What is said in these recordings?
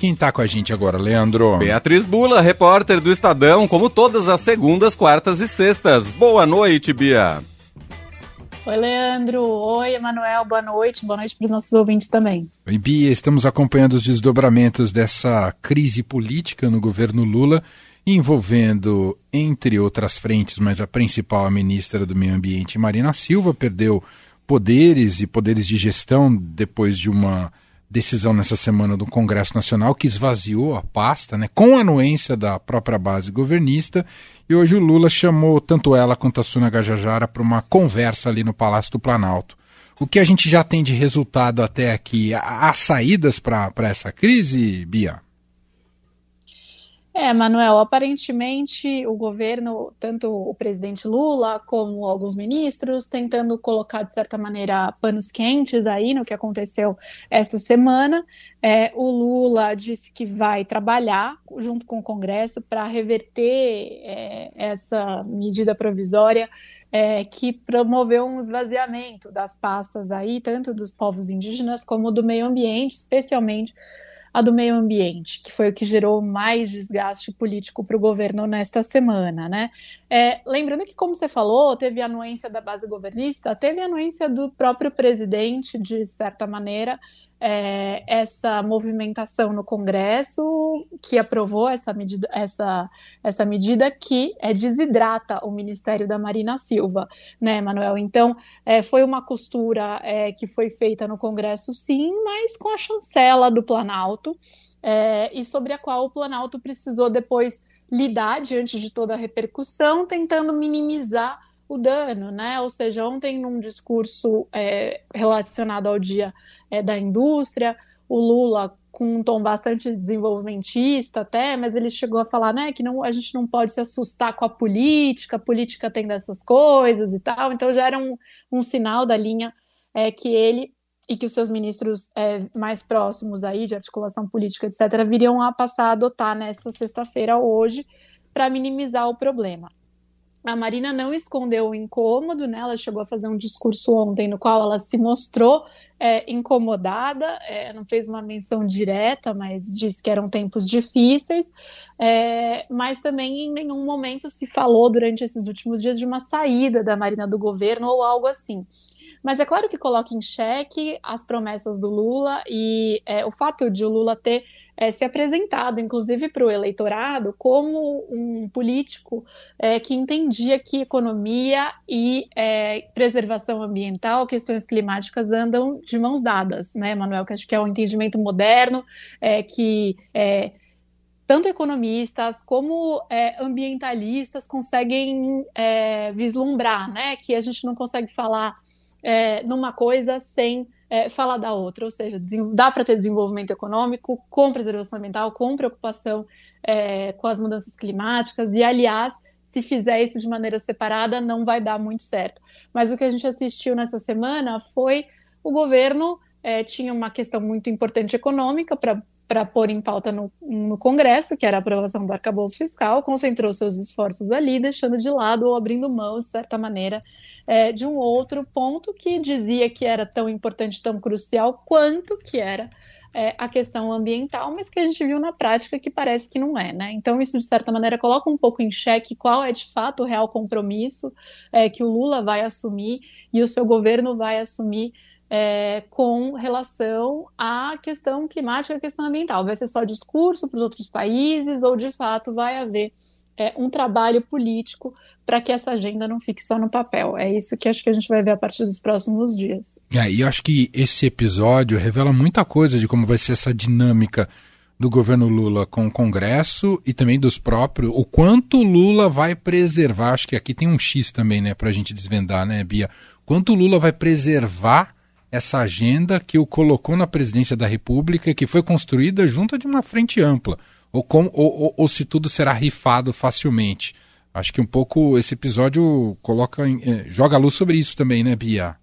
Quem está com a gente agora, Leandro? Beatriz Bula, repórter do Estadão, como todas as segundas, quartas e sextas. Boa noite, Bia. Oi, Leandro. Oi, Emanuel. Boa noite. Boa noite para os nossos ouvintes também. Oi, Bia. Estamos acompanhando os desdobramentos dessa crise política no governo Lula, envolvendo, entre outras frentes, mas a principal, a ministra do Meio Ambiente, Marina Silva, perdeu poderes e poderes de gestão depois de uma decisão nessa semana do Congresso Nacional que esvaziou a pasta, né, com anuência da própria base governista, e hoje o Lula chamou tanto ela quanto a Suna Gajajara para uma conversa ali no Palácio do Planalto. O que a gente já tem de resultado até aqui? Há saídas para essa crise, Bia? É, Manuel, aparentemente o governo, tanto o presidente Lula como alguns ministros, tentando colocar, de certa maneira, panos quentes aí no que aconteceu esta semana. É, o Lula disse que vai trabalhar junto com o Congresso para reverter é, essa medida provisória é, que promoveu um esvaziamento das pastas aí, tanto dos povos indígenas como do meio ambiente, especialmente a do meio ambiente, que foi o que gerou mais desgaste político para o governo nesta semana, né? É, lembrando que, como você falou, teve anuência da base governista, teve anuência do próprio presidente, de certa maneira, é, essa movimentação no Congresso que aprovou essa medida, essa, essa medida que é, desidrata o Ministério da Marina Silva, né, Manuel? Então, é, foi uma costura é, que foi feita no Congresso, sim, mas com a chancela do Planalto, é, e sobre a qual o Planalto precisou depois lidar diante de toda a repercussão, tentando minimizar o dano, né? Ou seja, ontem num discurso é, relacionado ao dia é, da indústria, o Lula com um tom bastante desenvolvimentista até, mas ele chegou a falar, né, que não, a gente não pode se assustar com a política, a política tem dessas coisas e tal, então já era um, um sinal da linha é, que ele e que os seus ministros é, mais próximos aí, de articulação política, etc., viriam a passar a adotar nesta sexta-feira, hoje, para minimizar o problema. A Marina não escondeu o incômodo, né? Ela chegou a fazer um discurso ontem no qual ela se mostrou é, incomodada, é, não fez uma menção direta, mas disse que eram tempos difíceis. É, mas também em nenhum momento se falou durante esses últimos dias de uma saída da Marina do governo ou algo assim. Mas é claro que coloca em xeque as promessas do Lula e é, o fato de o Lula ter é, se apresentado, inclusive para o eleitorado, como um político é, que entendia que economia e é, preservação ambiental, questões climáticas andam de mãos dadas, né, Manuel? Que acho que é um entendimento moderno é, que é, tanto economistas como é, ambientalistas conseguem é, vislumbrar, né? Que a gente não consegue falar é, numa coisa sem é, falar da outra, ou seja, dá para ter desenvolvimento econômico com preservação ambiental, com preocupação é, com as mudanças climáticas, e aliás, se fizer isso de maneira separada, não vai dar muito certo. Mas o que a gente assistiu nessa semana foi o governo é, tinha uma questão muito importante econômica para para pôr em pauta no, no, Congresso, que era a aprovação do arcabouço fiscal, concentrou seus esforços ali, deixando de lado ou abrindo mão, de certa maneira, é, de um outro ponto que dizia que era tão importante, tão crucial quanto que era é, a questão ambiental, mas que a gente viu na prática que parece que não é, né? Então, isso, de certa maneira, coloca um pouco em xeque qual é, de fato, o real compromisso é, que o Lula vai assumir e o seu governo vai assumir é, com relação à questão climática, à questão ambiental. Vai ser só discurso para os outros países ou, de fato, vai haver é, um trabalho político para que essa agenda não fique só no papel. É isso que acho que a gente vai ver a partir dos próximos dias. É, e acho que esse episódio revela muita coisa de como vai ser essa dinâmica do governo Lula com o Congresso e também dos próprios, o quanto Lula vai preservar, acho que aqui tem um X também, né, para a gente desvendar, né, Bia? Quanto Lula vai preservar essa agenda que o colocou na presidência da República, que foi construída junto de uma frente ampla, ou, com, ou, ou, ou se tudo será rifado facilmente. Acho que um pouco esse episódio coloca, eh, joga a luz sobre isso também, né, Bia?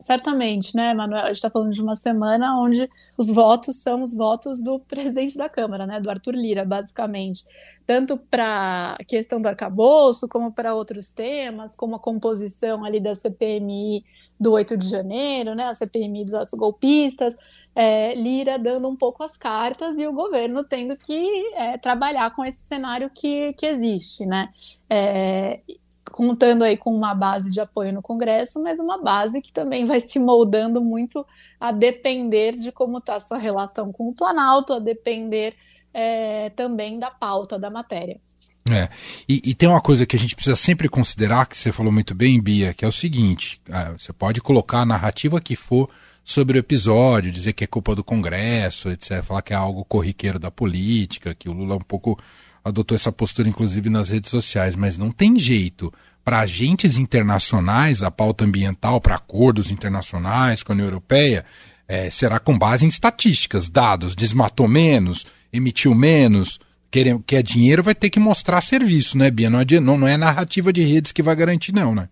Certamente, né, Manuel? A gente está falando de uma semana onde os votos são os votos do presidente da Câmara, né, do Arthur Lira, basicamente. Tanto para a questão do arcabouço, como para outros temas, como a composição ali da CPMI do 8 de janeiro, né, a CPMI dos atos golpistas. É, Lira dando um pouco as cartas e o governo tendo que é, trabalhar com esse cenário que, que existe, né? É, contando aí com uma base de apoio no Congresso, mas uma base que também vai se moldando muito a depender de como está a sua relação com o Planalto, a depender é, também da pauta da matéria. É, e, e, tem uma coisa que a gente precisa sempre considerar, que você falou muito bem, Bia, que é o seguinte: ah, você pode colocar a narrativa que for sobre o episódio, dizer que é culpa do Congresso, etc., falar que é algo corriqueiro da política, que o Lula é um pouco adotou essa postura, inclusive, nas redes sociais, mas não tem jeito. Para agentes internacionais, a pauta ambiental, para acordos internacionais com a União Europeia, é, será com base em estatísticas, dados, desmatou menos, emitiu menos, quer, quer dinheiro, vai ter que mostrar serviço, né, Bia? Não é, não, é narrativa de redes que vai garantir, não, né?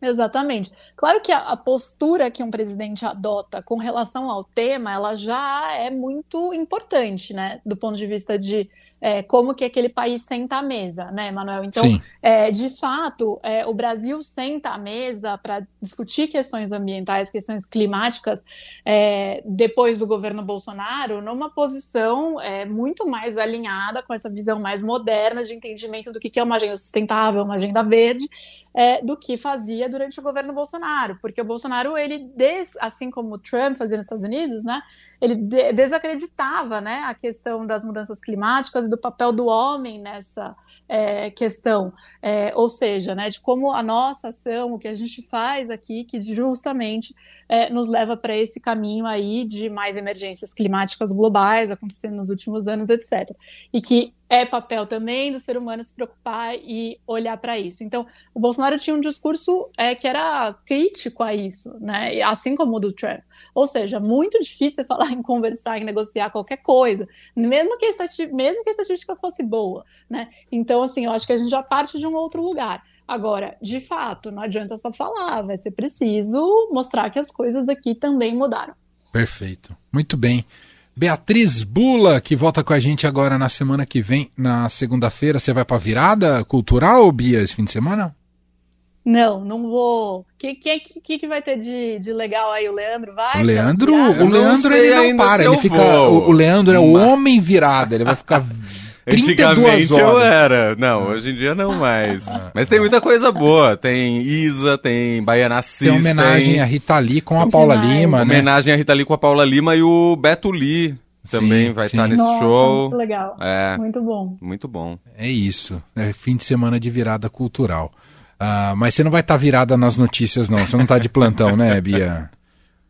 Exatamente. Claro que a, postura que um presidente adota com relação ao tema, ela já é muito importante, né, do ponto de vista de é, como que aquele país senta à mesa, né, Manuel? Então, é, de fato, é, o Brasil senta à mesa para discutir questões ambientais, questões climáticas, é, depois do governo Bolsonaro, numa posição é, muito mais alinhada com essa visão mais moderna de entendimento do que é uma agenda sustentável, uma agenda verde, é, do que fazia durante o governo Bolsonaro, porque o Bolsonaro, ele, des, assim como o Trump fazia nos Estados Unidos, né, ele de, desacreditava né, a questão das mudanças climáticas do papel do homem nessa é, questão, é, ou seja, né, de como a nossa ação, o que a gente faz aqui, que justamente é, nos leva para esse caminho aí de mais emergências climáticas globais acontecendo nos últimos anos, etc. E que é papel também do ser humano se preocupar e olhar para isso. Então, o Bolsonaro tinha um discurso é, que era crítico a isso, né? assim como o do Trump. Ou seja, muito difícil falar em conversar, em negociar qualquer coisa, mesmo que a, mesmo que a estatística fosse boa. Né? Então, assim, eu acho que a gente já parte de um outro lugar. Agora, de fato, não adianta só falar, vai ser preciso mostrar que as coisas aqui também mudaram. Perfeito. Muito bem. Beatriz Bula, que volta com a gente agora na semana que vem, na segunda-feira. Você vai para virada cultural, Bia, esse fim de semana? Não, não vou. O que, que, que, que vai ter de, de legal aí? O Leandro vai? O Leandro, o Leandro ele não para, ele fica. O, o Leandro é o homem virada, ele vai ficar Antigamente eu era. Não, hoje em dia não mais. Mas tem muita coisa boa. Tem Isa, tem Baiana Cis, Tem homenagem tem... a Rita Lee com a Paula demais. Lima, né? Homenagem a Rita Lee com a Paula Lima e o Beto Lee também sim, vai estar tá nesse Nossa, show. Muito legal. É, muito bom. Muito bom. É isso. É fim de semana de virada cultural. Uh, mas você não vai estar tá virada nas notícias, não. Você não está de plantão, né, Bia?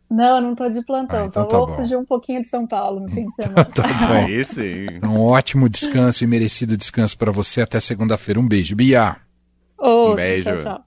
Não, não estou de plantão, ah, então só tá vou bom. fugir um pouquinho de São Paulo no fim de semana. tá bom. Isso aí. Um ótimo descanso e merecido descanso para você até segunda-feira. Um beijo, Bia. Outro, um beijo. Tchau, tchau.